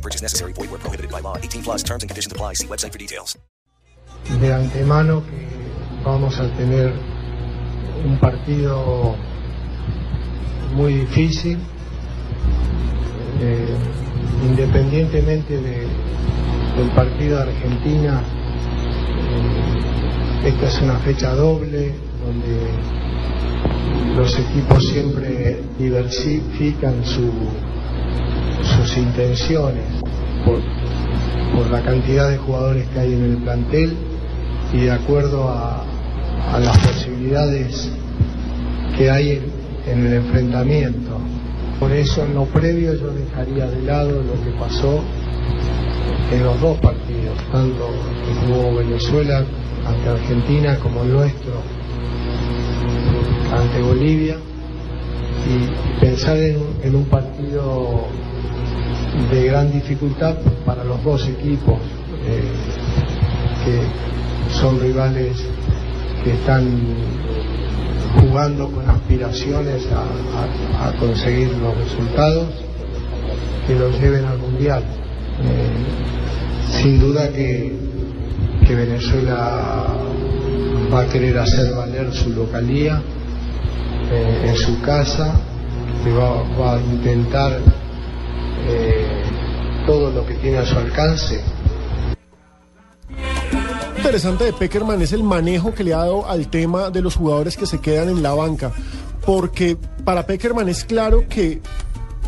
No purchase necessary. Void where prohibited by law. 18 plus terms and conditions apply. See website for details. de antemano que vamos a tener un partido muy difícil, eh, independientemente de- del partido de Argentina. eh, esta es una fecha doble donde los equipos siempre diversifican su- sus intenciones por, la cantidad de jugadores que hay en el plantel y de acuerdo a, las posibilidades que hay en, el enfrentamiento. Por eso en lo previo yo dejaría de lado lo que pasó en los dos partidos, tanto que jugó Venezuela ante Argentina como el nuestro ante Bolivia y, pensar en un partido de gran dificultad para los dos equipos eh, que son rivales que están jugando con aspiraciones a, conseguir los resultados que los lleven al mundial. Eh, sin duda que, que Venezuela va a querer hacer valer su localía eh, en su casa, que va a intentar eh, todo lo que tiene a su alcance interesante de Peckerman es el manejo que le ha dado al tema de los jugadores que se quedan en la banca. Porque para Peckerman es claro que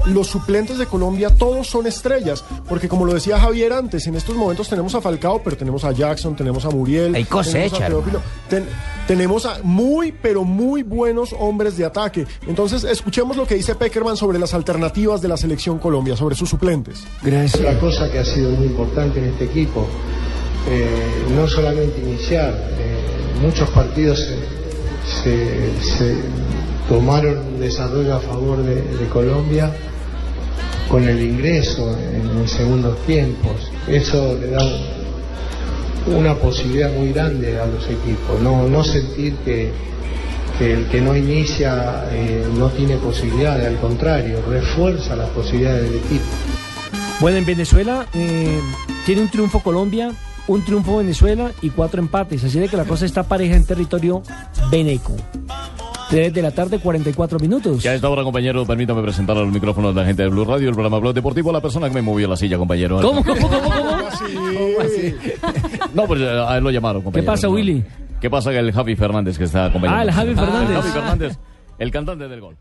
los suplentes de Colombia todos son estrellas. Porque como lo decía Javier antes, en estos momentos tenemos a Falcao, pero tenemos a Jackson, tenemos a Muriel. Hay cosecha, tenemos a Teófilo, ten- tenemos a muy, pero muy buenos hombres de ataque. Entonces, escuchemos lo que dice Peckerman sobre las alternativas de la selección Colombia, sobre sus suplentes. Otra cosa que ha sido muy importante en este equipo, eh, no solamente iniciar, eh, muchos partidos se- se tomaron un desarrollo a favor de, Colombia con el ingreso en, en segundos tiempos. Eso le da un- una posibilidad muy grande a los equipos, no, no sentir que, que el que no inicia eh, no tiene posibilidades, al contrario, refuerza las posibilidades del equipo. Bueno, en Venezuela eh, tiene un triunfo Colombia, un triunfo Venezuela y cuatro empates. Así de que la cosa está pareja en territorio veneco. 3 de la tarde, 44 minutos. Y a esta hora, compañero, permítame presentar los micrófonos de la gente de Blue Radio, el programa Blog Deportivo, la persona que me movió la silla, compañero. ¿Cómo, cómo, cómo, cómo? No, pues a él lo llamaron, compañero. pasa, Willy? ¿Qué pasa? Que el Javi Fernández que está acompañando. Ah, el Javi Fernández. El Javi Fernández, el cantante del gol.